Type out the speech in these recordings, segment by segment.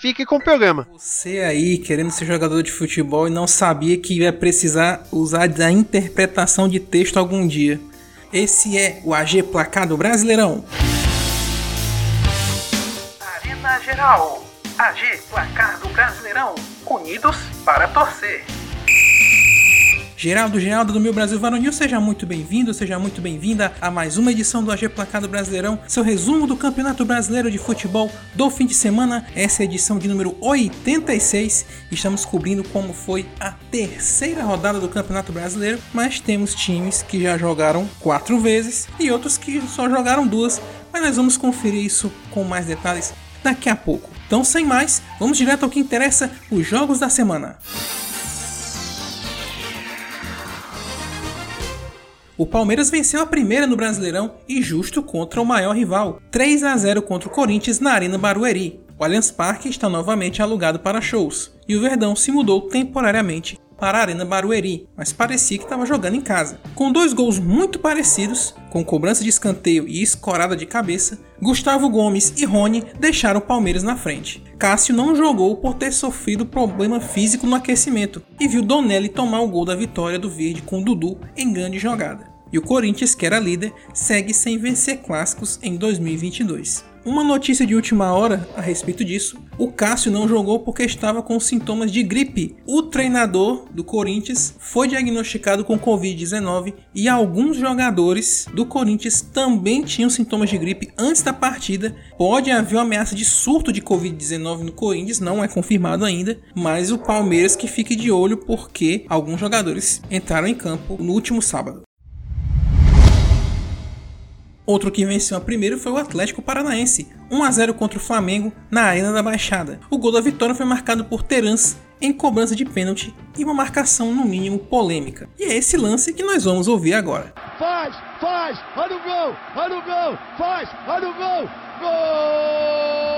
fique com o programa. Você aí querendo ser jogador de futebol e não sabia que ia precisar usar da interpretação de texto algum dia. Esse é o AG Placado Brasileirão. Arena Geral. AG Placar do Brasileirão. Unidos para torcer. Geraldo, Geraldo do Meu Brasil Varonil, seja muito bem-vindo, seja muito bem-vinda a mais uma edição do AG Placado Brasileirão, seu resumo do Campeonato Brasileiro de Futebol do fim de semana. Essa é a edição de número 86. Estamos cobrindo como foi a terceira rodada do Campeonato Brasileiro, mas temos times que já jogaram quatro vezes e outros que só jogaram duas. Mas nós vamos conferir isso com mais detalhes daqui a pouco. Então, sem mais, vamos direto ao que interessa: os jogos da semana. O Palmeiras venceu a primeira no Brasileirão e justo contra o maior rival, 3 a 0 contra o Corinthians na Arena Barueri. O Allianz Parque está novamente alugado para shows e o Verdão se mudou temporariamente para a Arena Barueri, mas parecia que estava jogando em casa. Com dois gols muito parecidos, com cobrança de escanteio e escorada de cabeça, Gustavo Gomes e Rony deixaram o Palmeiras na frente. Cássio não jogou por ter sofrido problema físico no aquecimento e viu Donelli tomar o gol da vitória do Verde com Dudu em grande jogada. E o Corinthians, que era líder, segue sem vencer clássicos em 2022. Uma notícia de última hora a respeito disso: o Cássio não jogou porque estava com sintomas de gripe. O treinador do Corinthians foi diagnosticado com Covid-19 e alguns jogadores do Corinthians também tinham sintomas de gripe antes da partida. Pode haver uma ameaça de surto de Covid-19 no Corinthians, não é confirmado ainda, mas o Palmeiras que fique de olho porque alguns jogadores entraram em campo no último sábado. Outro que venceu a primeira foi o Atlético Paranaense, 1 a 0 contra o Flamengo na Arena da Baixada. O gol da vitória foi marcado por Terans em cobrança de pênalti e uma marcação no mínimo polêmica. E é esse lance que nós vamos ouvir agora. Faz, faz, olha o gol, olha o gol, faz, olha o gol, gol!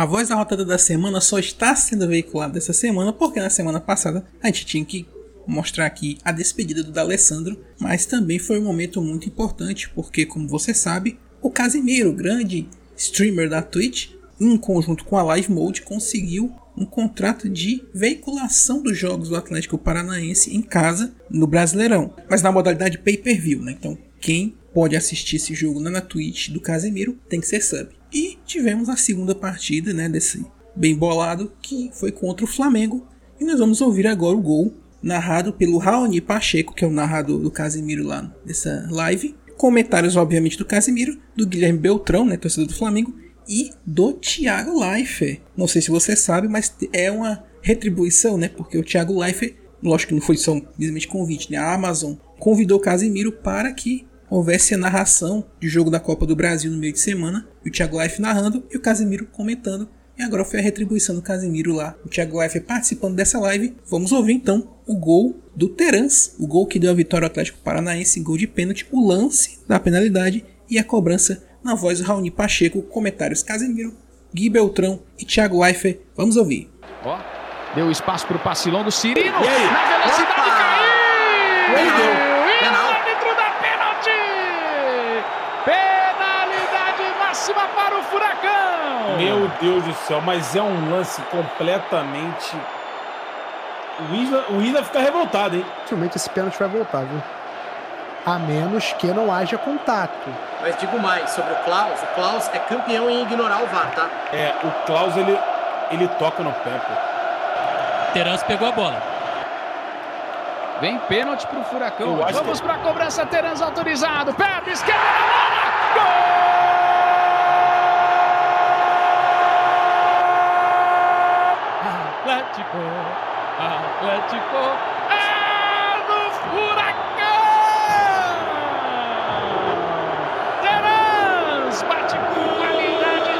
A voz da rodada da semana só está sendo veiculada essa semana porque na semana passada a gente tinha que mostrar aqui a despedida do D'Alessandro, mas também foi um momento muito importante porque, como você sabe, o Casimiro, grande streamer da Twitch, em conjunto com a Live Mode, conseguiu um contrato de veiculação dos jogos do Atlético Paranaense em casa no Brasileirão, mas na modalidade pay-per-view, né? Então, quem pode assistir esse jogo na Twitch do Casemiro tem que ser sub. E tivemos a segunda partida, né, desse bem bolado, que foi contra o Flamengo. E nós vamos ouvir agora o gol narrado pelo Raoni Pacheco, que é o narrador do Casemiro lá nessa live. Comentários, obviamente, do Casemiro, do Guilherme Beltrão, né, torcedor do Flamengo, e do Thiago Leifert. Não sei se você sabe, mas é uma retribuição, né? Porque o Thiago Leifert, lógico que não foi só simplesmente convite, né? A Amazon convidou o Casemiro para que houvesse a narração de jogo da Copa do Brasil no meio de semana, e o Thiago Life narrando e o Casemiro comentando. E agora foi a retribuição do Casemiro lá. O Thiago Life participando dessa live. Vamos ouvir então o gol do Terans, o gol que deu a vitória ao Atlético Paranaense, gol de pênalti, o lance da penalidade e a cobrança na voz do Raoni Pacheco, comentários Casemiro, Gui Beltrão e Thiago Leifert. Vamos ouvir. Ó, deu espaço para o passe longo, Cirino, na velocidade Opa! caiu! Ele deu. Máxima para o Furacão. Meu Deus do céu, mas é um lance completamente. O Isla, o Isla fica revoltado, hein? Dificilmente esse pênalti vai voltar, viu? A menos que não haja contato. Mas digo mais sobre o Klaus. O Klaus é campeão em ignorar o VAR, tá? É, o Klaus ele, ele toca no pé, pô. Terence pegou a bola. Vem pênalti pro Furacão. Vamos que... pra cobrança, Terence autorizado. Pé esquerda na bola. Gol! Atlético, Atlético é do Furacão! Terans bate com qualidade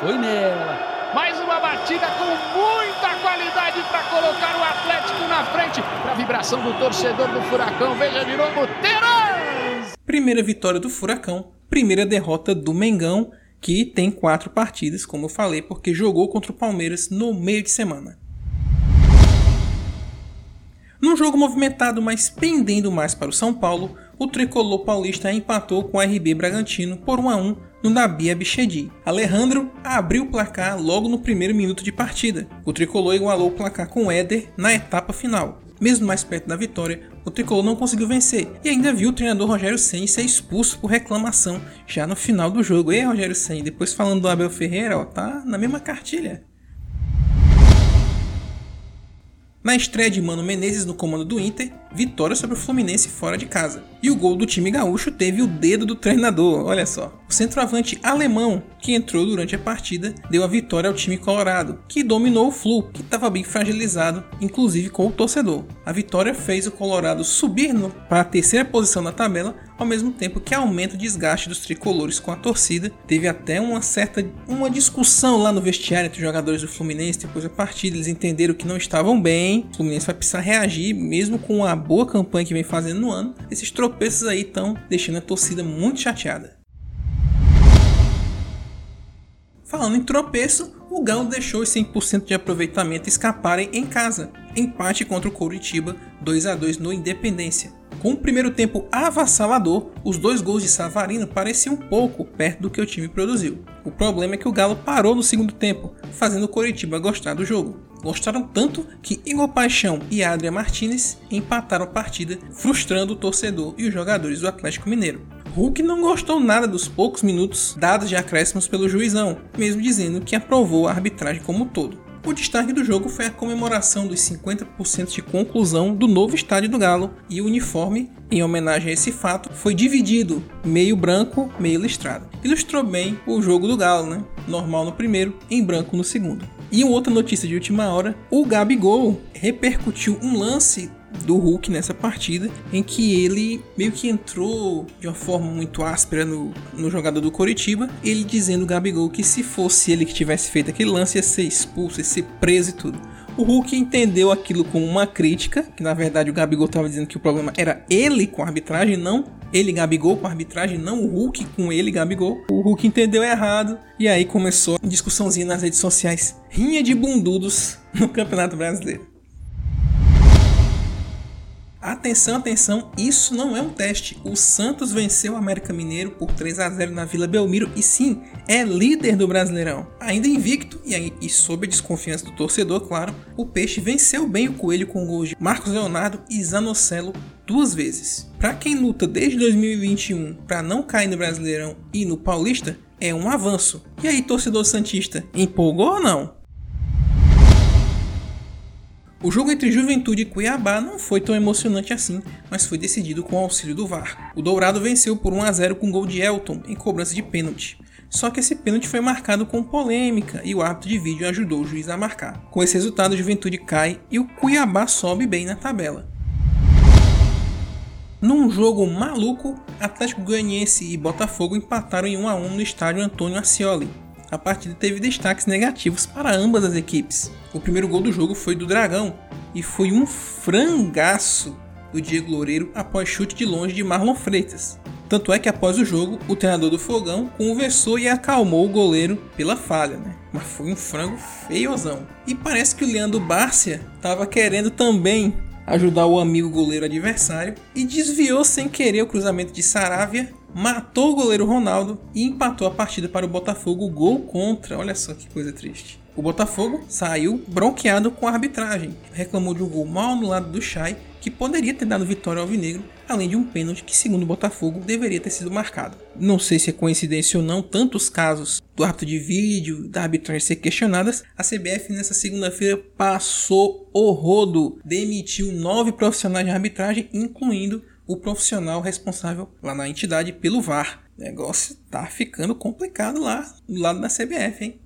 foi nela. Mais uma batida com muita qualidade para colocar o Atlético na frente. Para a vibração do torcedor do Furacão. Veja de novo, Terãs! Primeira vitória do Furacão, primeira derrota do Mengão, que tem quatro partidas, como eu falei, porque jogou contra o Palmeiras no meio de semana. Num jogo movimentado, mas pendendo mais para o São Paulo, o tricolor paulista empatou com o RB Bragantino por 1 a 1 no Nabi Abichedi. Alejandro abriu o placar logo no primeiro minuto de partida. O tricolor igualou o placar com o Éder na etapa final. Mesmo mais perto da vitória, o tricolor não conseguiu vencer e ainda viu o treinador Rogério Senna ser expulso por reclamação já no final do jogo. E Rogério Senna, depois falando do Abel Ferreira, ó, tá na mesma cartilha. Na estreia de Mano Menezes no comando do Inter, vitória sobre o Fluminense fora de casa. E o gol do time gaúcho teve o dedo do treinador, olha só. O centroavante alemão, que entrou durante a partida, deu a vitória ao time colorado, que dominou o Flu, que estava bem fragilizado, inclusive com o torcedor. A vitória fez o Colorado subir para a terceira posição na tabela, ao mesmo tempo que aumenta o desgaste dos tricolores com a torcida. Teve até uma certa uma discussão lá no vestiário entre os jogadores do Fluminense depois da partida, eles entenderam que não estavam bem. O Fluminense vai precisar reagir, mesmo com a boa campanha que vem fazendo no ano. Esses tropeços aí estão deixando a torcida muito chateada. Falando em tropeço, o Galo deixou os 100% de aproveitamento escaparem em casa. Empate contra o Coritiba, 2 a 2 no Independência. Com o primeiro tempo avassalador, os dois gols de Savarino pareciam pouco perto do que o time produziu. O problema é que o Galo parou no segundo tempo, fazendo o Coritiba gostar do jogo. Gostaram tanto que Igor Paixão e Adrian Martinez empataram a partida, frustrando o torcedor e os jogadores do Atlético Mineiro. Hulk não gostou nada dos poucos minutos dados de acréscimos pelo juizão, mesmo dizendo que aprovou a arbitragem como um todo. O destaque do jogo foi a comemoração dos 50% de conclusão do novo estádio do Galo e o uniforme, em homenagem a esse fato, foi dividido, meio branco, meio listrado. Ilustrou bem o jogo do Galo, né? Normal no primeiro, em branco no segundo. E outra notícia de última hora: o Gabigol repercutiu um lance do Hulk nessa partida, em que ele meio que entrou de uma forma muito áspera no, no jogador do Coritiba, ele dizendo Gabigol que se fosse ele que tivesse feito aquele lance ia ser expulso, ia ser preso e tudo. O Hulk entendeu aquilo como uma crítica, que na verdade o Gabigol estava dizendo que o problema era ele com a arbitragem, não ele Gabigol com a arbitragem, não o Hulk com ele Gabigol. O Hulk entendeu errado e aí começou discussãozinha nas redes sociais. Rinha de bundudos no Campeonato Brasileiro. Atenção, atenção, isso não é um teste. O Santos venceu o América Mineiro por 3 a 0 na Vila Belmiro e sim, é líder do Brasileirão. Ainda invicto e, e sob a desconfiança do torcedor, claro, o Peixe venceu bem o Coelho com gols de Marcos Leonardo e Zanocelo duas vezes. Para quem luta desde 2021 para não cair no Brasileirão e no Paulista, é um avanço. E aí, torcedor santista, empolgou ou não? O jogo entre Juventude e Cuiabá não foi tão emocionante assim, mas foi decidido com o auxílio do VAR. O Dourado venceu por 1 a 0 com gol de Elton em cobrança de pênalti. Só que esse pênalti foi marcado com polêmica e o árbitro de vídeo ajudou o juiz a marcar. Com esse resultado, Juventude cai e o Cuiabá sobe bem na tabela. Num jogo maluco, Atlético Goianiense e Botafogo empataram em 1 a 1 no estádio Antônio Ascioli a partida teve destaques negativos para ambas as equipes. O primeiro gol do jogo foi do Dragão e foi um frangaço do Diego Loureiro após chute de longe de Marlon Freitas. Tanto é que após o jogo, o treinador do Fogão conversou e acalmou o goleiro pela falha, né? Mas foi um frango feiozão. E parece que o Leandro Bárcia estava querendo também ajudar o amigo goleiro adversário e desviou sem querer o cruzamento de Saravia matou o goleiro Ronaldo e empatou a partida para o Botafogo gol contra. Olha só que coisa triste. O Botafogo saiu bronqueado com a arbitragem, reclamou de um gol mal no lado do Chay, que poderia ter dado vitória ao Alvinegro, além de um pênalti que, segundo o Botafogo, deveria ter sido marcado. Não sei se é coincidência ou não, tantos casos do árbitro de vídeo da arbitragem ser questionadas, a CBF nessa segunda-feira passou o rodo, demitiu nove profissionais de arbitragem, incluindo o profissional responsável lá na entidade pelo VAR. O negócio tá ficando complicado lá do lado da CBF, hein?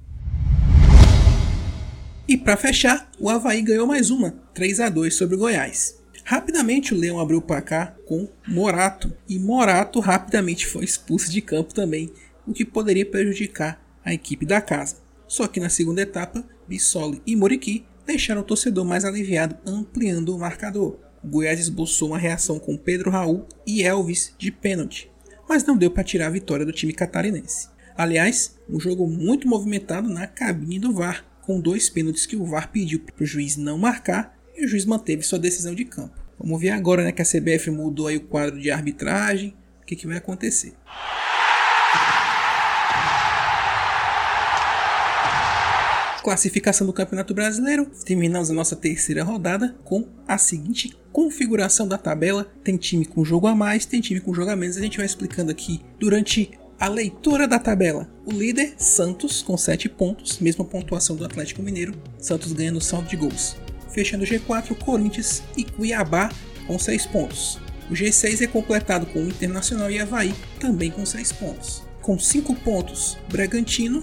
E para fechar, o Havaí ganhou mais uma, 3 a 2 sobre o Goiás. Rapidamente o Leão abriu o placar com Morato e Morato rapidamente foi expulso de campo também, o que poderia prejudicar a equipe da casa. Só que na segunda etapa, Bissoli e Moriqui deixaram o torcedor mais aliviado, ampliando o marcador. O Goiás esboçou uma reação com Pedro Raul e Elvis de pênalti, mas não deu para tirar a vitória do time catarinense. Aliás, um jogo muito movimentado na cabine do VAR, com dois pênaltis que o VAR pediu para o juiz não marcar e o juiz manteve sua decisão de campo. Vamos ver agora né, que a CBF mudou aí o quadro de arbitragem, o que, que vai acontecer. Classificação do Campeonato Brasileiro. Terminamos a nossa terceira rodada com a seguinte configuração da tabela. Tem time com jogo a mais, tem time com jogo a menos. A gente vai explicando aqui durante a leitura da tabela. O líder, Santos, com 7 pontos, mesma pontuação do Atlético Mineiro. Santos ganhando saldo de gols. Fechando o G4, Corinthians e Cuiabá com 6 pontos. O G6 é completado com o Internacional e Havaí, também com 6 pontos. Com 5 pontos, Bragantino,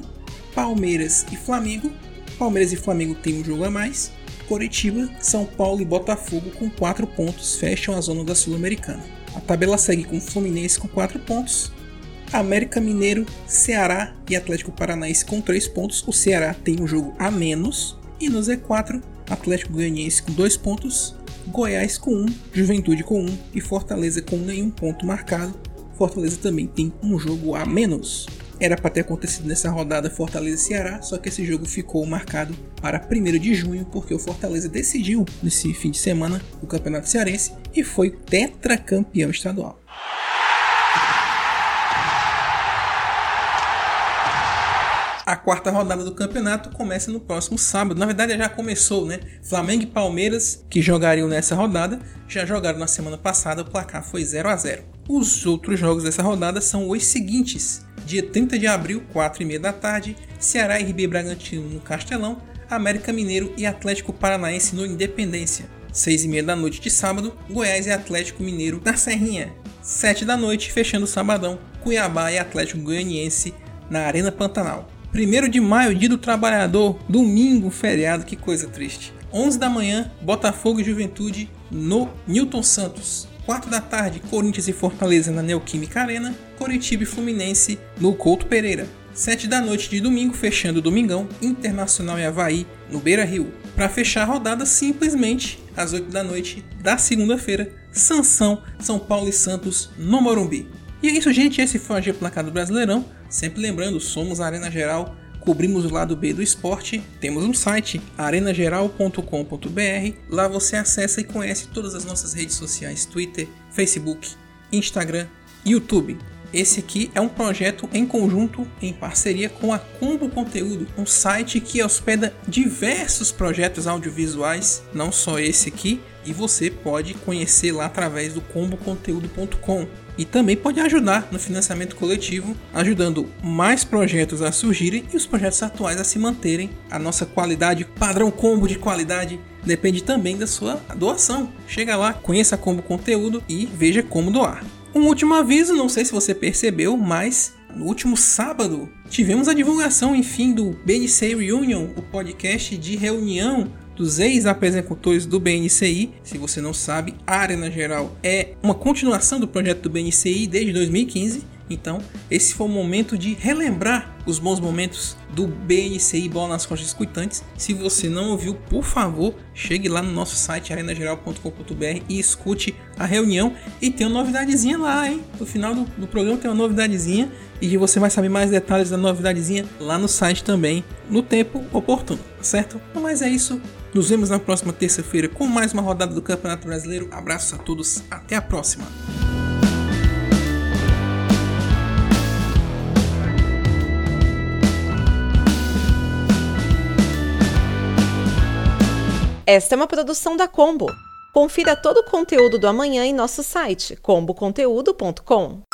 Palmeiras e Flamengo, Palmeiras e Flamengo têm um jogo a mais. Coritiba, São Paulo e Botafogo com 4 pontos fecham a zona da Sul-Americana. A tabela segue com Fluminense com 4 pontos, América Mineiro, Ceará e Atlético Paranaense com 3 pontos. O Ceará tem um jogo a menos. E no Z4, Atlético Goianiense com 2 pontos, Goiás com 1, um, Juventude com 1 um, e Fortaleza com nenhum ponto marcado. Fortaleza também tem um jogo a menos. Era para ter acontecido nessa rodada Fortaleza e Ceará, só que esse jogo ficou marcado para 1 de junho, porque o Fortaleza decidiu nesse fim de semana o Campeonato Cearense e foi tetracampeão estadual. A quarta rodada do campeonato começa no próximo sábado. Na verdade, já começou, né? Flamengo e Palmeiras, que jogariam nessa rodada, já jogaram na semana passada. O placar foi 0 a 0 Os outros jogos dessa rodada são os seguintes: dia 30 de abril, 4 e meia da tarde, Ceará e RB Bragantino no Castelão, América Mineiro e Atlético Paranaense no Independência. 6 e meia da noite de sábado, Goiás e Atlético Mineiro na Serrinha. 7 da noite, fechando o sabadão, Cuiabá e Atlético Goianiense na Arena Pantanal. 1 de maio, dia do trabalhador, domingo, feriado, que coisa triste. 11 da manhã, Botafogo e Juventude no Newton Santos. 4 da tarde, Corinthians e Fortaleza na Neoquímica Arena, Coritiba e Fluminense no Couto Pereira. 7 da noite de domingo, fechando o domingão, Internacional e Havaí no Beira Rio. Para fechar a rodada, simplesmente às 8 da noite da segunda-feira, Sansão, São Paulo e Santos no Morumbi. E é isso, gente. Esse foi o AG Placado Brasileirão. Sempre lembrando, somos a Arena Geral cobrimos o lado B do esporte. Temos um site, arenageral.com.br. Lá você acessa e conhece todas as nossas redes sociais: Twitter, Facebook, Instagram, YouTube. Esse aqui é um projeto em conjunto, em parceria com a Combo Conteúdo, um site que hospeda diversos projetos audiovisuais, não só esse aqui, e você pode conhecer lá através do comboconteúdo.com e também pode ajudar no financiamento coletivo, ajudando mais projetos a surgirem e os projetos atuais a se manterem. A nossa qualidade, padrão combo de qualidade, depende também da sua doação. Chega lá, conheça a Combo Conteúdo e veja como doar. Um último aviso, não sei se você percebeu, mas no último sábado tivemos a divulgação, enfim, do BNC Reunion, o podcast de reunião dos ex-apresentadores do BNCI. Se você não sabe, a Arena Geral é uma continuação do projeto do BNCI desde 2015. Então, esse foi o momento de relembrar os bons momentos do BNCI Bola nas Costas Escutantes. Se você não ouviu, por favor, chegue lá no nosso site arenageral.com.br e escute a reunião. E tem uma novidadezinha lá, hein? No final do, do programa tem uma novidadezinha e você vai saber mais detalhes da novidadezinha lá no site também, no tempo oportuno, certo? Mas é isso. Nos vemos na próxima terça-feira com mais uma rodada do Campeonato Brasileiro. Abraços a todos, até a próxima. Esta é uma produção da Combo. Confira todo o conteúdo do amanhã em nosso site comboconteúdo.com.